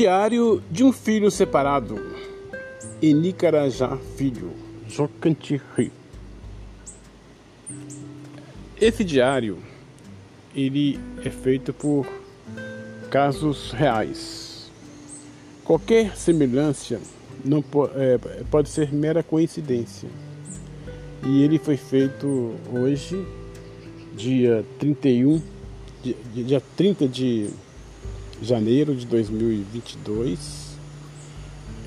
Diário de um filho separado. Enicarajá Filho, Jocantirri. Esse diário ele é feito por casos reais. Qualquer semelhança não é, pode ser mera coincidência. E ele foi feito hoje, dia 31, dia 30 de janeiro de 2022,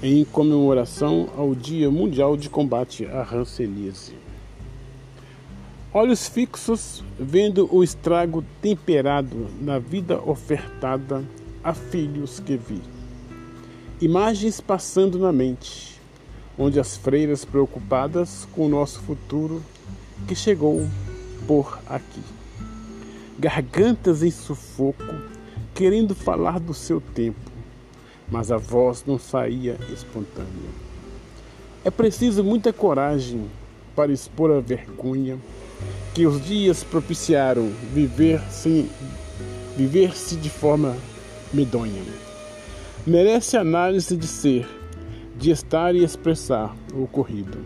em comemoração ao Dia Mundial de Combate à Hanseníase. Olhos fixos vendo o estrago temperado na vida ofertada a filhos que vi. Imagens passando na mente, onde as freiras preocupadas com o nosso futuro que chegou por aqui. Gargantas em sufoco querendo falar do seu tempo, mas a voz não saía espontânea. É preciso muita coragem para expor a vergonha que os dias propiciaram viver sem viver-se de forma medonha. Merece análise de ser, de estar e expressar o ocorrido.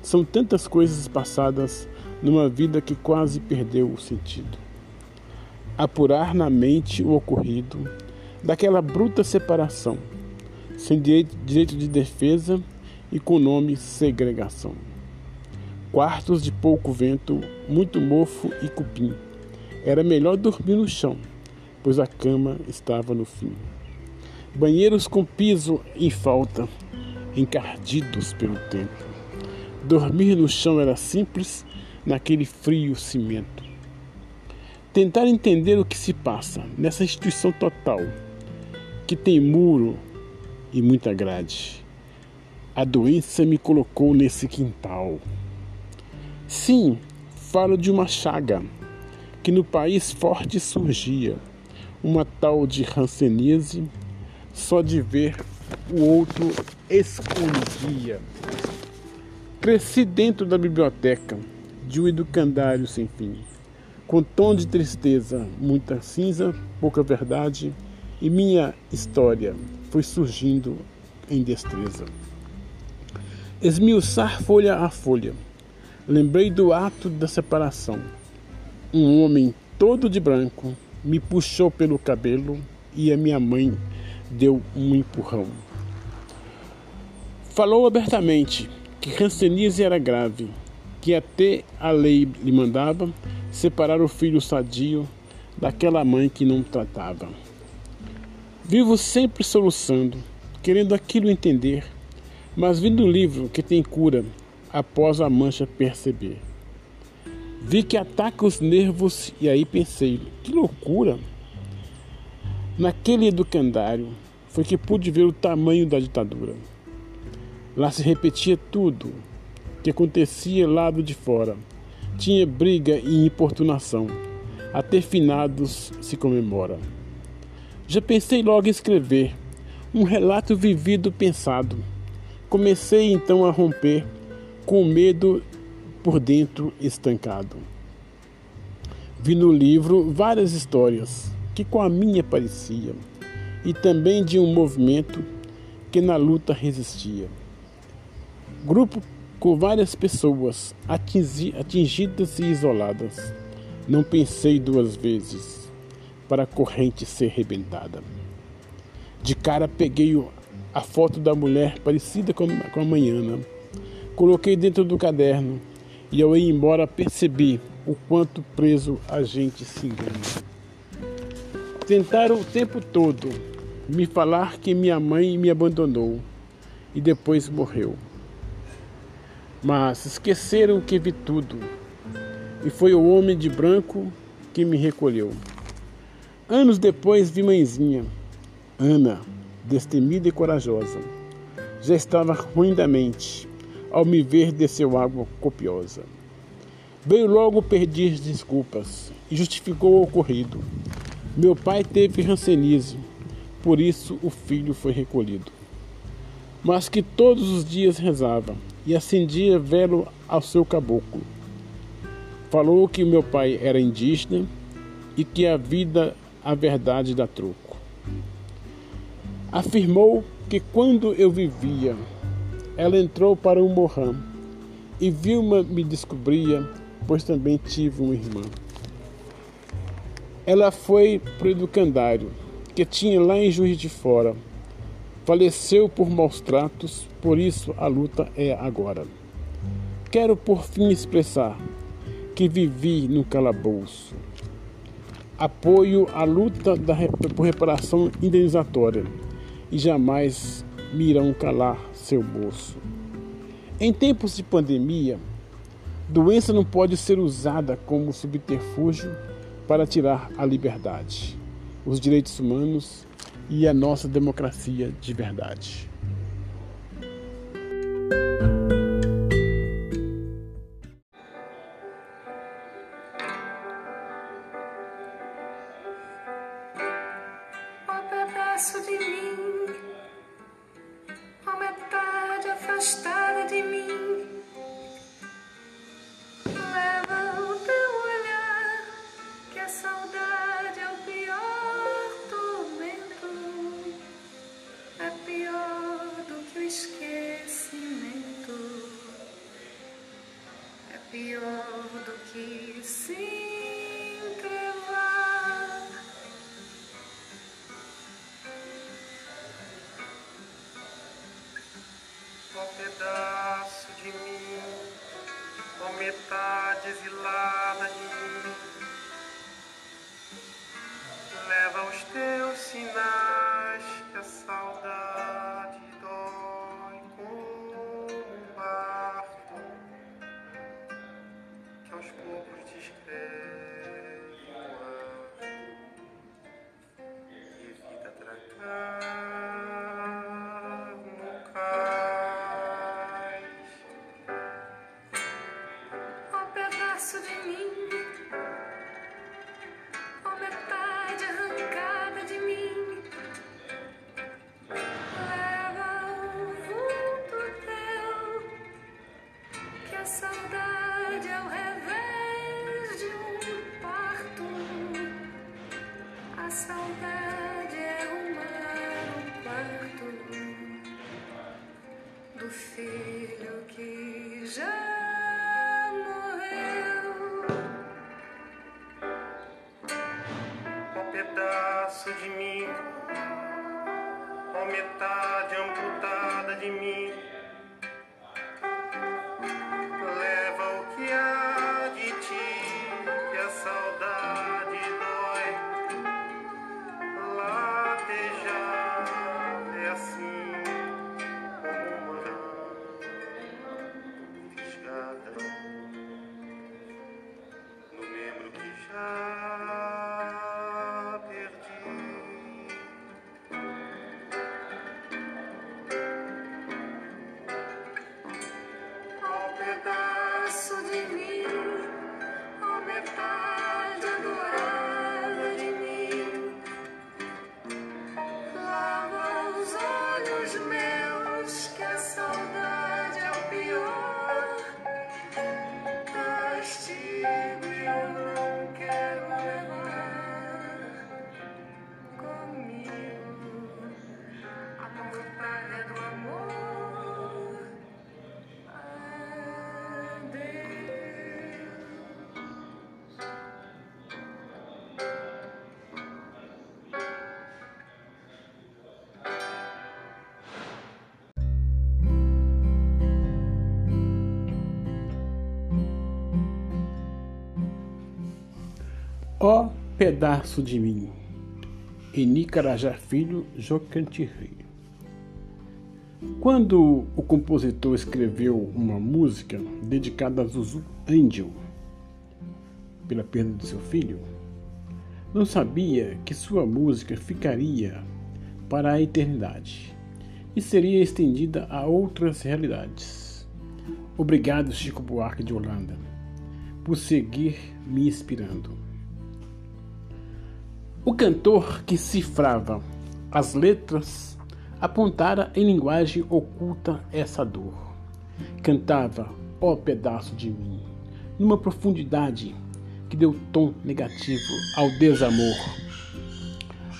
São tantas coisas passadas numa vida que quase perdeu o sentido apurar na mente o ocorrido daquela bruta separação, sem direito de defesa e com nome segregação. Quartos de pouco vento, muito mofo e cupim. Era melhor dormir no chão, pois a cama estava no fim. Banheiros com piso em falta, encardidos pelo tempo. Dormir no chão era simples naquele frio cimento tentar entender o que se passa nessa instituição total, que tem muro e muita grade. A doença me colocou nesse quintal. Sim, falo de uma chaga que no país forte surgia, uma tal de rancenise, só de ver o outro escondia. Cresci dentro da biblioteca de um educandário sem fim com tom de tristeza, muita cinza, pouca verdade, e minha história foi surgindo em destreza. Esmiuçar folha a folha, lembrei do ato da separação. Um homem todo de branco me puxou pelo cabelo e a minha mãe deu um empurrão. Falou abertamente que Hanseníase era grave, que até a lei lhe mandava separar o filho sadio daquela mãe que não tratava. Vivo sempre soluçando, querendo aquilo entender, mas vi no livro que tem cura após a mancha perceber. Vi que ataca os nervos e aí pensei, que loucura! Naquele educandário foi que pude ver o tamanho da ditadura. Lá se repetia tudo que acontecia lado de fora tinha briga e importunação. Até finados se comemora. Já pensei logo em escrever um relato vivido pensado. Comecei então a romper com o medo por dentro estancado. Vi no livro várias histórias que com a minha parecia e também de um movimento que na luta resistia. Grupo com várias pessoas atingidas e isoladas. Não pensei duas vezes para a corrente ser rebentada. De cara peguei a foto da mulher parecida com a manhã. Coloquei dentro do caderno e ao ir embora percebi o quanto preso a gente se engana. Tentaram o tempo todo me falar que minha mãe me abandonou e depois morreu. Mas esqueceram que vi tudo, e foi o homem de branco que me recolheu. Anos depois vi mãezinha, Ana, destemida e corajosa. Já estava ruim da mente, ao me ver desceu água copiosa. Veio logo pedir desculpas e justificou o ocorrido. Meu pai teve rancenismo, por isso o filho foi recolhido. Mas que todos os dias rezava, e acendia velo ao seu caboclo. Falou que meu pai era indígena e que a vida, a verdade dá troco. Afirmou que quando eu vivia, ela entrou para o Mohan e Vilma me descobria, pois também tive uma irmã. Ela foi para o educandário, que tinha lá em Juiz de Fora. Faleceu por maus tratos, por isso a luta é agora. Quero por fim expressar que vivi no calabouço. Apoio a luta da, por reparação indenizatória e jamais me irão calar seu bolso. Em tempos de pandemia, doença não pode ser usada como subterfúgio para tirar a liberdade, os direitos humanos e a nossa democracia de verdade. Pedaço de mim, Eni Carajá Filho, Jocantirri. Quando o compositor escreveu uma música dedicada a Zuzu Angel, pela perda de seu filho, não sabia que sua música ficaria para a eternidade e seria estendida a outras realidades. Obrigado, Chico Buarque de Holanda, por seguir me inspirando. O cantor que cifrava as letras apontara em linguagem oculta essa dor. Cantava, ó pedaço de mim, numa profundidade que deu tom negativo ao desamor.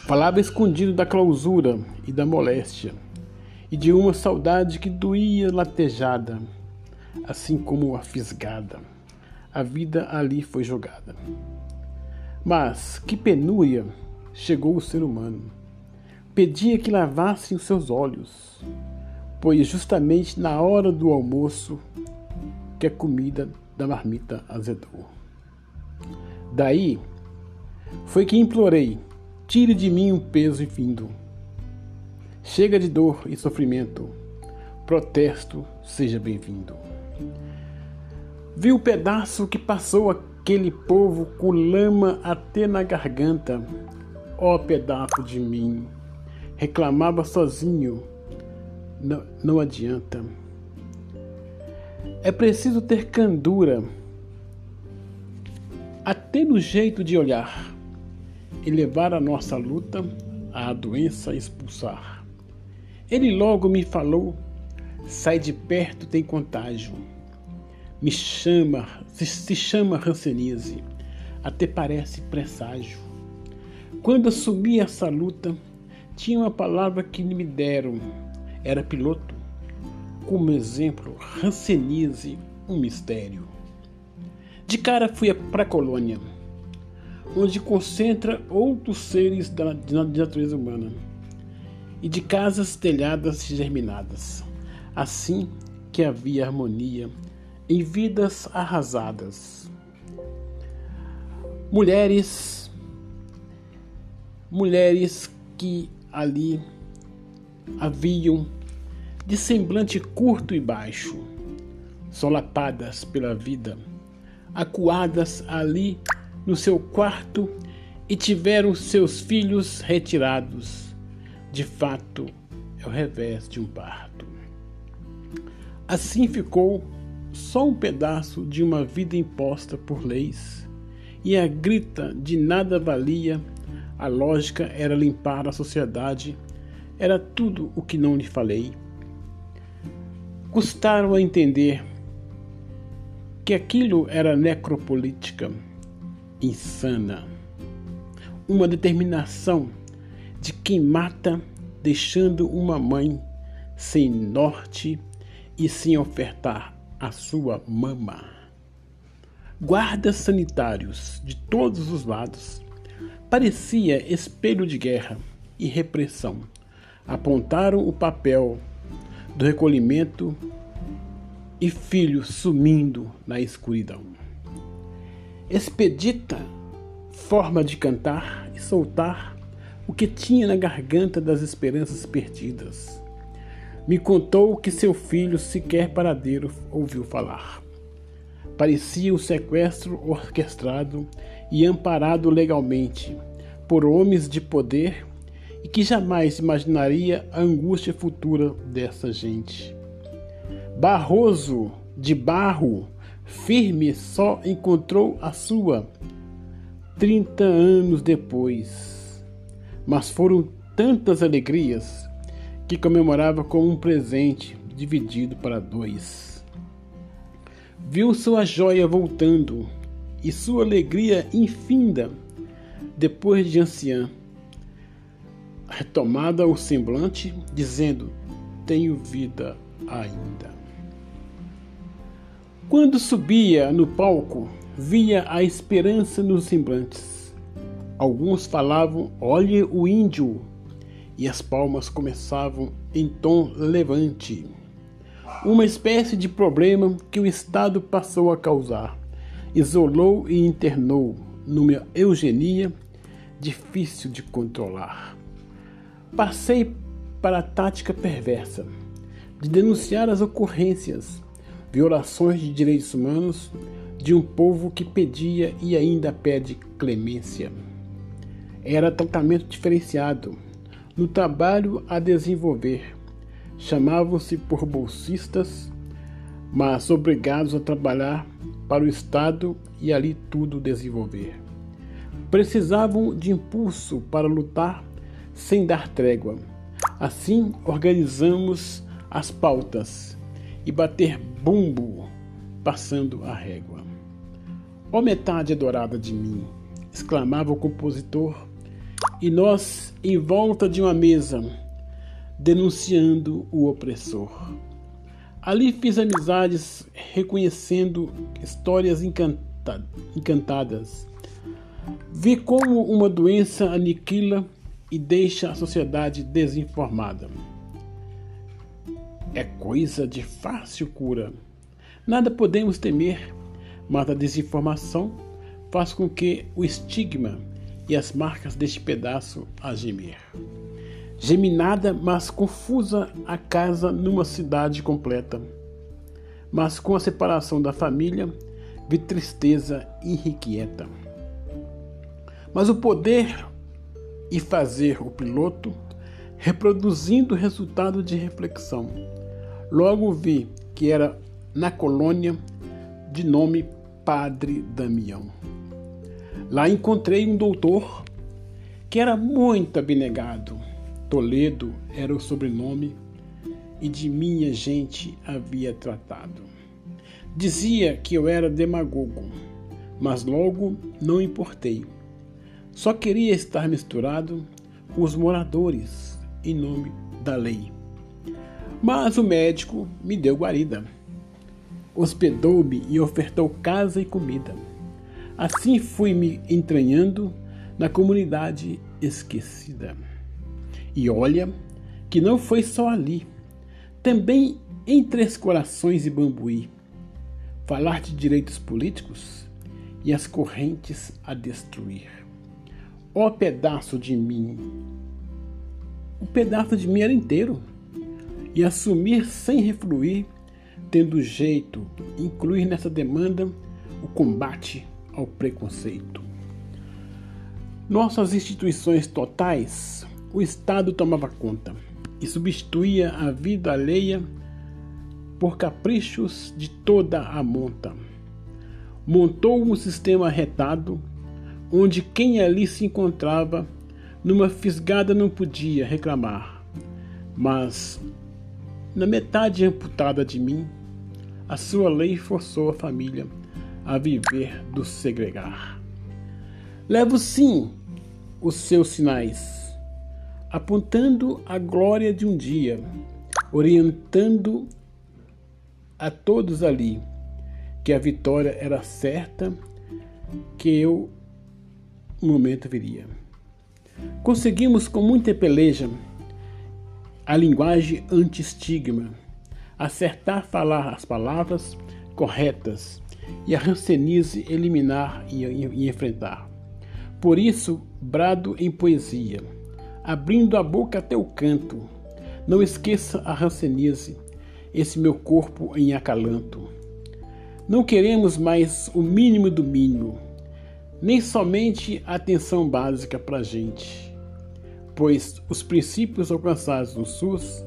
Falava escondido da clausura e da moléstia, e de uma saudade que doía latejada, assim como a fisgada. A vida ali foi jogada. Mas que penúria chegou o ser humano. Pedia que lavassem os seus olhos, pois justamente na hora do almoço que a comida da marmita azedou. Daí foi que implorei: tire de mim o peso infindo. Chega de dor e sofrimento. Protesto, seja bem-vindo. Vi o pedaço que passou aquele povo com lama até na garganta. Ó oh, pedaço de mim, reclamava sozinho. Não, não adianta. É preciso ter candura, até no jeito de olhar, e levar a nossa luta à doença expulsar. Ele logo me falou: sai de perto, tem contágio. Me chama, se, se chama rancenise, até parece presságio. Quando assumi essa luta, tinha uma palavra que me deram: era piloto como exemplo Hanseníase, um mistério. De cara fui para a colônia, onde concentra outros seres da natureza humana, e de casas telhadas germinadas, assim que havia harmonia em vidas arrasadas. Mulheres, mulheres que ali haviam de semblante curto e baixo, solapadas pela vida, acuadas ali no seu quarto e tiveram seus filhos retirados. De fato, é o revés de um parto. Assim ficou só um pedaço de uma vida imposta por leis, e a grita de nada valia, a lógica era limpar a sociedade, era tudo o que não lhe falei. Custaram a entender que aquilo era necropolítica insana, uma determinação de quem mata, deixando uma mãe sem norte e sem ofertar a sua mama. Guardas sanitários de todos os lados parecia espelho de guerra e repressão. Apontaram o papel do recolhimento e filho sumindo na escuridão. Expedita forma de cantar e soltar o que tinha na garganta das esperanças perdidas. Me contou que seu filho sequer paradeiro ouviu falar. Parecia um sequestro orquestrado e amparado legalmente por homens de poder e que jamais imaginaria a angústia futura dessa gente. Barroso, de barro, firme, só encontrou a sua 30 anos depois. Mas foram tantas alegrias que comemorava como um presente dividido para dois. Viu sua joia voltando e sua alegria infinda depois de anciã retomada o semblante, dizendo: Tenho vida ainda. Quando subia no palco, via a esperança nos semblantes. Alguns falavam: Olhe o índio, e as palmas começavam em tom levante. Uma espécie de problema que o Estado passou a causar. Isolou e internou numa eugenia difícil de controlar. Passei para a tática perversa de denunciar as ocorrências, violações de direitos humanos de um povo que pedia e ainda pede clemência. Era tratamento diferenciado no trabalho a desenvolver. Chamavam-se por bolsistas, mas obrigados a trabalhar para o Estado e ali tudo desenvolver. Precisavam de impulso para lutar sem dar trégua. Assim organizamos as pautas e bater bumbo passando a régua. Ó oh, metade adorada de mim, exclamava o compositor, e nós em volta de uma mesa, denunciando o opressor. Ali fiz amizades reconhecendo histórias encanta encantadas. Vi como uma doença aniquila e deixa a sociedade desinformada. É coisa de fácil cura. Nada podemos temer, mas a desinformação faz com que o estigma e as marcas deste pedaço a gemer. Geminada, mas confusa a casa numa cidade completa. Mas com a separação da família, vi tristeza irrequieta. Mas o poder e fazer o piloto, reproduzindo o resultado de reflexão. Logo vi que era na colônia de nome Padre Damião. Lá encontrei um doutor que era muito abnegado. Toledo era o sobrenome e de minha gente havia tratado. Dizia que eu era demagogo, mas logo não importei. Só queria estar misturado com os moradores em nome da lei. Mas o médico me deu guarida. Hospedou-me e ofertou casa e comida. Assim fui me entranhando na comunidade esquecida. E olha que não foi só ali, também em Três Corações e Bambuí. Falar de direitos políticos e as correntes a destruir. Ó pedaço de mim! O pedaço de mim era inteiro e assumir sem refluir, tendo jeito, incluir nessa demanda o combate ao preconceito. Nossas instituições totais, o Estado tomava conta e substituía a vida alheia por caprichos de toda a monta. Montou um sistema retado, onde quem ali se encontrava numa fisgada não podia reclamar, mas na metade amputada de mim, a sua lei forçou a família a viver do segregar. Levo sim os seus sinais, apontando a glória de um dia, orientando a todos ali que a vitória era certa, que eu momento viria. Conseguimos com muita peleja a linguagem anti-estigma, acertar falar as palavras corretas e a rancenize eliminar e, e enfrentar. Por isso, brado em poesia, abrindo a boca até o canto. Não esqueça a rancenize, esse meu corpo em acalanto. Não queremos mais o mínimo do mínimo, nem somente a atenção básica para a gente pois os princípios alcançados no SUS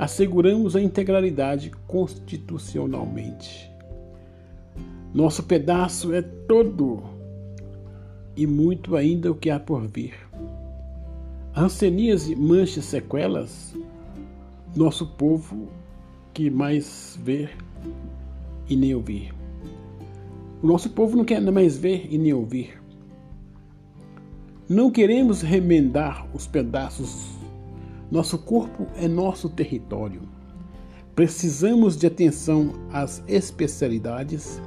asseguramos a integralidade constitucionalmente. Nosso pedaço é todo e muito ainda o que há por vir. A hanseníase mancha sequelas, nosso povo que mais ver e nem ouvir. O nosso povo não quer mais ver e nem ouvir. Não queremos remendar os pedaços. Nosso corpo é nosso território. Precisamos de atenção às especialidades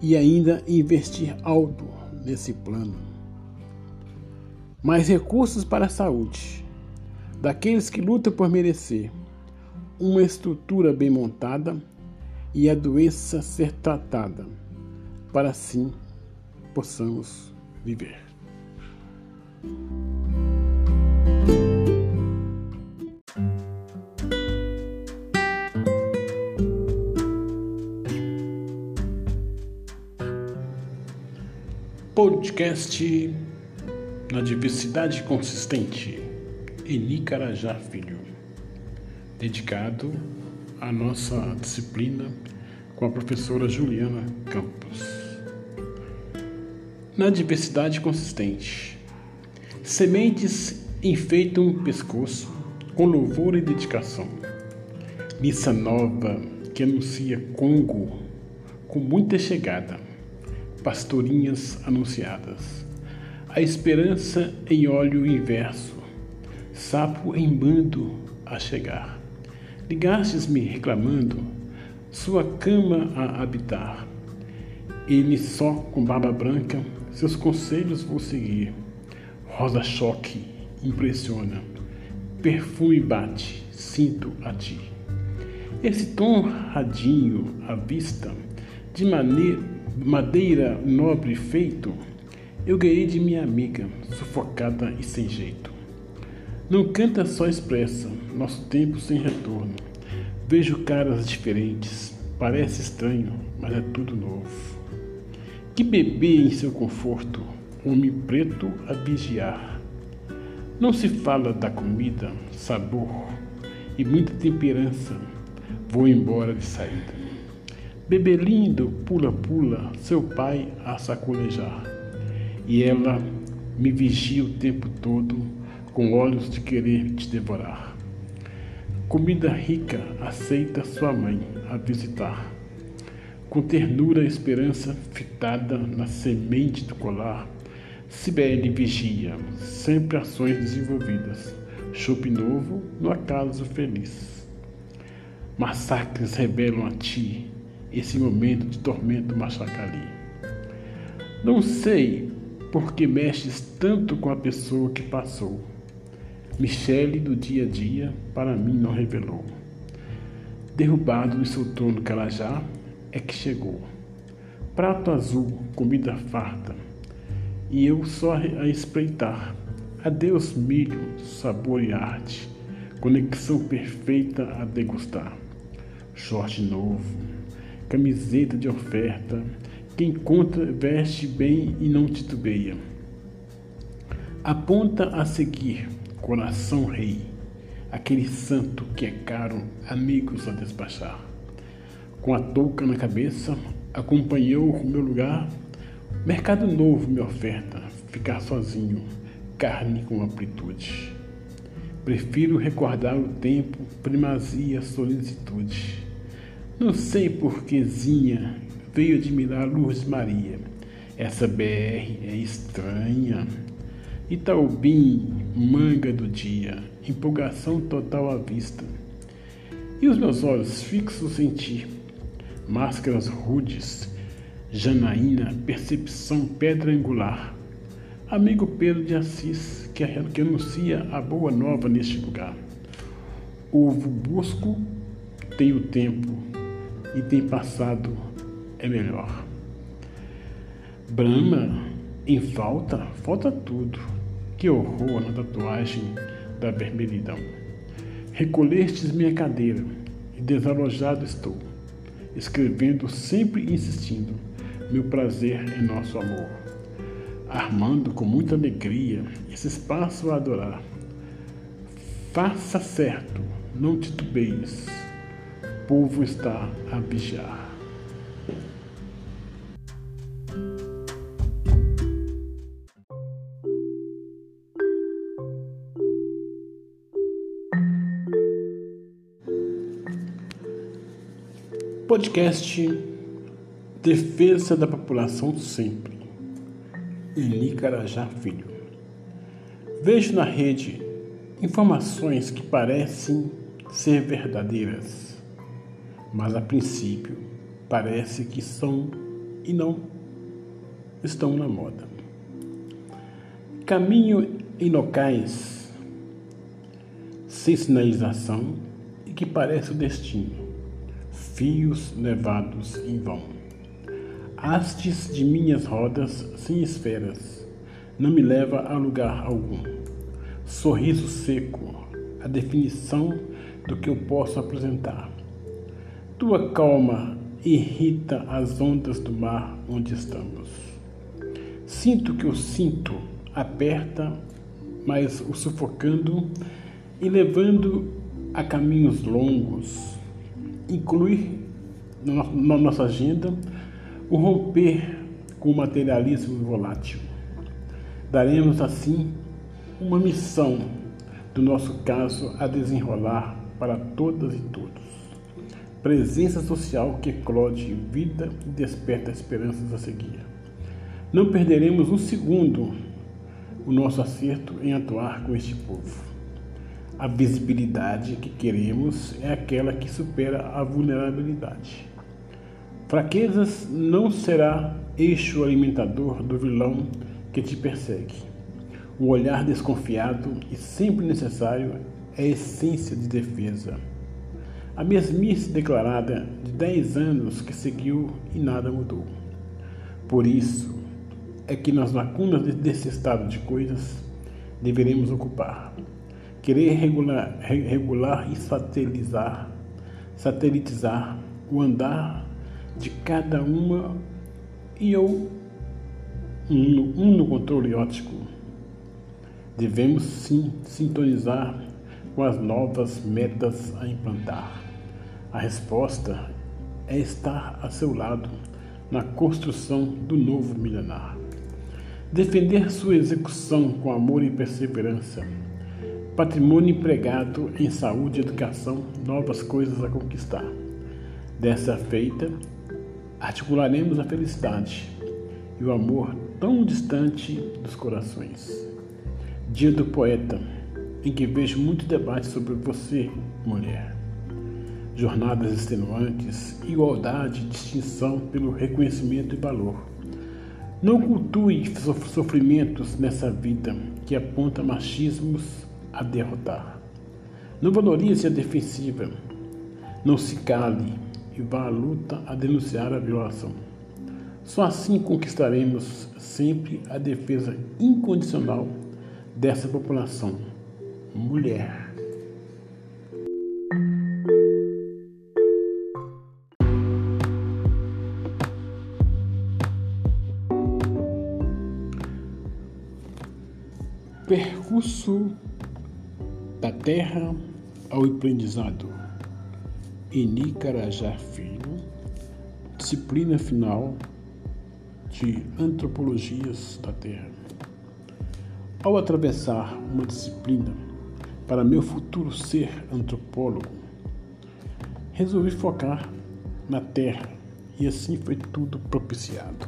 e ainda investir alto nesse plano. Mais recursos para a saúde, daqueles que lutam por merecer, uma estrutura bem montada e a doença ser tratada, para assim possamos viver. Podcast na diversidade consistente Eni Carajá Filho, dedicado à nossa disciplina com a professora Juliana Campos. Na diversidade consistente, Sementes enfeitam um pescoço com louvor e dedicação. Missa nova que anuncia Congo com muita chegada. Pastorinhas anunciadas. A esperança em óleo inverso, sapo em bando a chegar. Ligastes-me reclamando, sua cama a habitar. Ele só com barba branca, seus conselhos vou seguir. Rosa choque, impressiona. Perfume bate, sinto a ti. Esse tom radinho à vista, de maneira, madeira nobre feito, eu ganhei de minha amiga, sufocada e sem jeito. Não canta só expressa, nosso tempo sem retorno. Vejo caras diferentes, parece estranho, mas é tudo novo. Que bebê em seu conforto, homem preto a vigiar. Não se fala da comida, sabor e muita temperança. Vou embora de saída. Bebê lindo, pula-pula, seu pai a sacolejar. E ela me vigia o tempo todo, com olhos de querer te devorar. Comida rica aceita sua mãe a visitar com ternura a esperança fitada na semente do colar, Cibele vigia, sempre ações desenvolvidas, chope novo no acaso feliz. Massacres revelam a ti esse momento de tormento machacali. Não sei por que mexes tanto com a pessoa que passou. Michele do dia a dia para mim não revelou. Derrubado do seu trono Calajá, é que chegou. Prato azul, comida farta, e eu só a espreitar. Adeus, milho, sabor e arte, conexão perfeita a degustar. Short novo, camiseta de oferta, quem conta veste bem e não titubeia. Aponta a seguir, coração rei, aquele santo que é caro, amigos a despachar com a touca na cabeça, acompanhou o meu lugar. Mercado novo me oferta, ficar sozinho, carne com amplitude. Prefiro recordar o tempo, primazia, solicitude. Não sei porquezinha veio admirar Lourdes Maria. Essa BR é estranha. Itaubim, manga do dia, empolgação total à vista. E os meus olhos fixos em ti, máscaras rudes, Janaína, percepção pedra angular. Amigo Pedro de Assis, que, que anuncia a boa nova neste lugar. Ovo busco, tem o tempo e tem passado, é melhor. Brahma, em falta, falta tudo. Que horror na tatuagem da vermelhidão. Recolhestes minha cadeira e desalojado estou escrevendo, sempre insistindo, meu prazer em nosso amor, armando com muita alegria esse espaço a adorar. Faça certo, não titubeis, povo está a vigiar. Podcast Defesa da População Sempre. Eli Carajá Filho. Vejo na rede informações que parecem ser verdadeiras, mas a princípio parece que são e não estão na moda. Caminho em locais sem sinalização e que parece o destino fios levados em vão. Hastes de minhas rodas sem esferas, não me leva a lugar algum. Sorriso seco, a definição do que eu posso apresentar. Tua calma irrita as ondas do mar onde estamos. Sinto que o cinto aperta, mas o sufocando e levando a caminhos longos incluir na nossa agenda o romper com o materialismo volátil. Daremos assim uma missão do nosso caso a desenrolar para todas e todos. Presença social que eclode vida e desperta esperanças a seguir. Não perderemos um segundo o nosso acerto em atuar com este povo. A visibilidade que queremos é aquela que supera a vulnerabilidade. Fraquezas não será eixo alimentador do vilão que te persegue. O olhar desconfiado e sempre necessário é essência de defesa. A mesmice declarada de dez anos que seguiu e nada mudou. Por isso é que nas lacunas desse estado de coisas deveremos ocupar. Querer regular, regular e satelizar, satelitizar o andar de cada uma e eu um, um no controle ótico. Devemos sim sintonizar com as novas metas a implantar. A resposta é estar a seu lado na construção do novo milenar. Defender sua execução com amor e perseverança. Patrimônio empregado em saúde e educação, novas coisas a conquistar. Dessa feita, articularemos a felicidade e o amor tão distante dos corações. Dia do poeta, em que vejo muito debate sobre você, mulher. Jornadas extenuantes, igualdade distinção pelo reconhecimento e valor. Não cultue sofrimentos nessa vida que aponta machismos a derrotar. Não valorize a defensiva. Não se cale e vá à luta a denunciar a violação. Só assim conquistaremos sempre a defesa incondicional dessa população, mulher. Percurso da terra ao aprendizado. Eni Carajá Filho, disciplina final de Antropologias da Terra. Ao atravessar uma disciplina para meu futuro ser antropólogo, resolvi focar na Terra e assim foi tudo propiciado.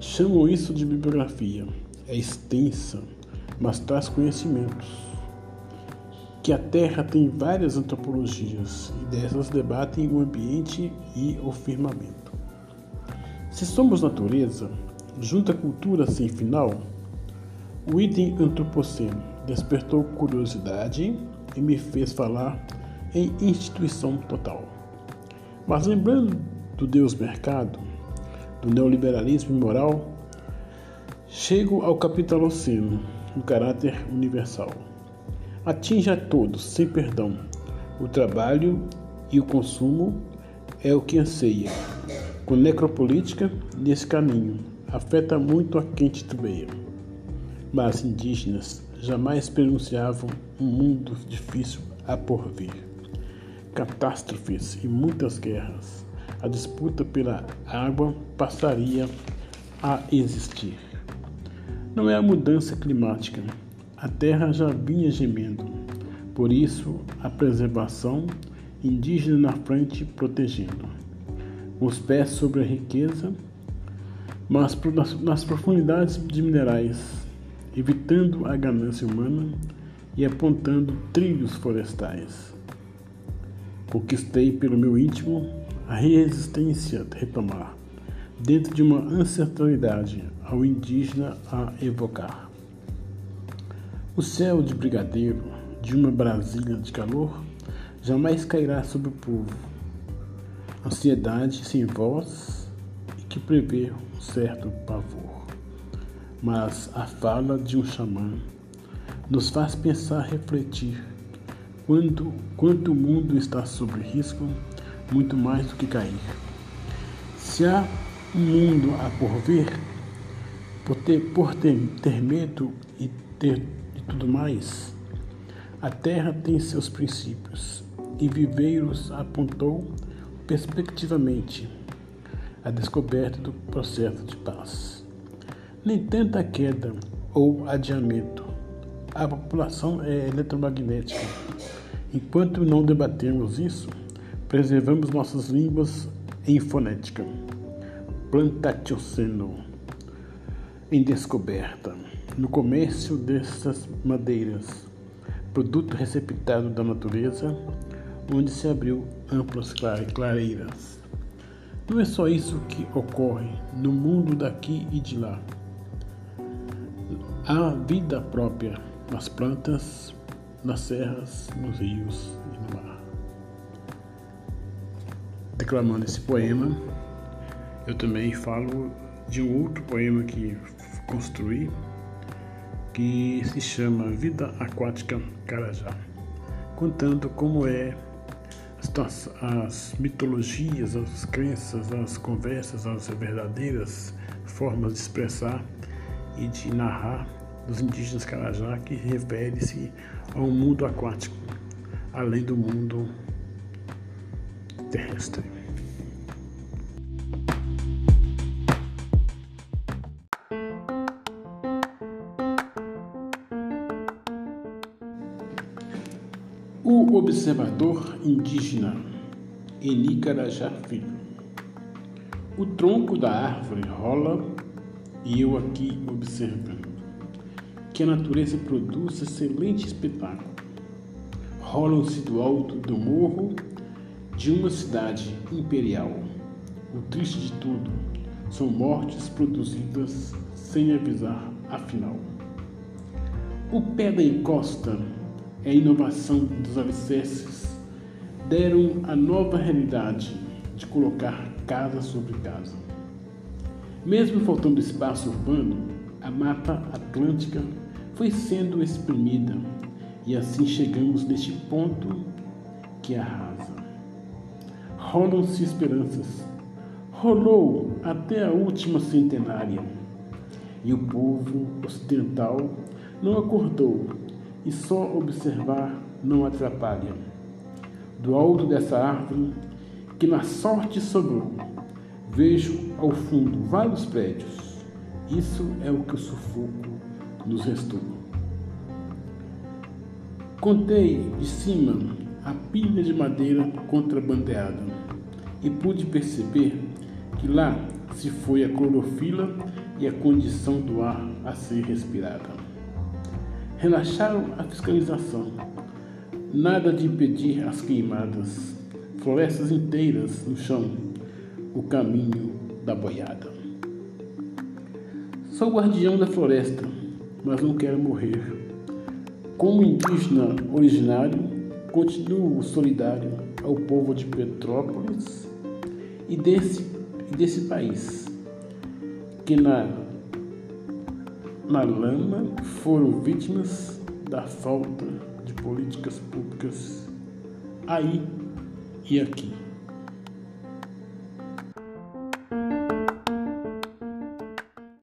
Chamo isso de bibliografia. É extensa, mas traz conhecimentos que a Terra tem várias antropologias e dessas debatem o ambiente e o firmamento. Se somos natureza, junta cultura sem final, o item antropoceno despertou curiosidade e me fez falar em instituição total. Mas lembrando do Deus mercado, do neoliberalismo moral, chego ao capitaloceno, no caráter universal atinge a todos, sem perdão. O trabalho e o consumo é o que anseia. Com necropolítica, nesse caminho, afeta muito a quem titubeia. Mas indígenas jamais pronunciavam um mundo difícil a porvir. Catástrofes e muitas guerras. A disputa pela água passaria a existir. Não é a mudança climática, a terra já vinha gemendo, por isso a preservação indígena na frente protegendo. Os pés sobre a riqueza, mas nas profundidades de minerais, evitando a ganância humana e apontando trilhos florestais. Conquistei pelo meu íntimo a resistência retomar, dentro de uma ancestralidade ao indígena a evocar. O céu de brigadeiro de uma Brasília de calor jamais cairá sobre o povo. Ansiedade sem voz e que prevê um certo pavor. Mas a fala de um xamã nos faz pensar, refletir. Quando, quanto o mundo está sob risco, muito mais do que cair. Se há um mundo a por ver, por ter, por ter, ter medo e ter tudo mais, a terra tem seus princípios, e Viveiros apontou perspectivamente a descoberta do processo de paz. Nem tanta queda ou adiamento. A população é eletromagnética. Enquanto não debatemos isso, preservamos nossas línguas em fonética. Plantatioceno em descoberta no comércio dessas madeiras, produto receptado da natureza, onde se abriu amplas clareiras. Não é só isso que ocorre no mundo daqui e de lá. Há vida própria nas plantas, nas serras, nos rios e no mar. Declamando esse poema, eu também falo de um outro poema que construí, que se chama Vida Aquática Carajá, contando como é as, as mitologias, as crenças, as conversas, as verdadeiras formas de expressar e de narrar dos indígenas Carajá que refere-se ao mundo aquático, além do mundo terrestre. Observador indígena Eni Carajá Filho. O tronco da árvore rola e eu aqui observando que a natureza produz excelente espetáculo. Rolam-se do alto do morro de uma cidade imperial. O triste de tudo são mortes produzidas sem avisar afinal. O pé da encosta é a inovação dos alicerces deram a nova realidade de colocar casa sobre casa. Mesmo faltando espaço urbano, a Mata Atlântica foi sendo exprimida e assim chegamos neste ponto que arrasa. Rolam-se esperanças, rolou até a última centenária e o povo ocidental não acordou e só observar não atrapalha. Do alto dessa árvore, que na sorte sobrou, vejo ao fundo vários prédios. Isso é o que o sufoco nos restou. Contei de cima a pilha de madeira contrabandeada e pude perceber que lá se foi a clorofila e a condição do ar a ser respirada. Relaxaram a fiscalização. Nada de impedir as queimadas, florestas inteiras no chão, o caminho da boiada. Sou guardião da floresta, mas não quero morrer. Como indígena originário, continuo solidário ao povo de Petrópolis e desse, desse país, que na, na lama foram vítimas da falta de políticas públicas aí e aqui.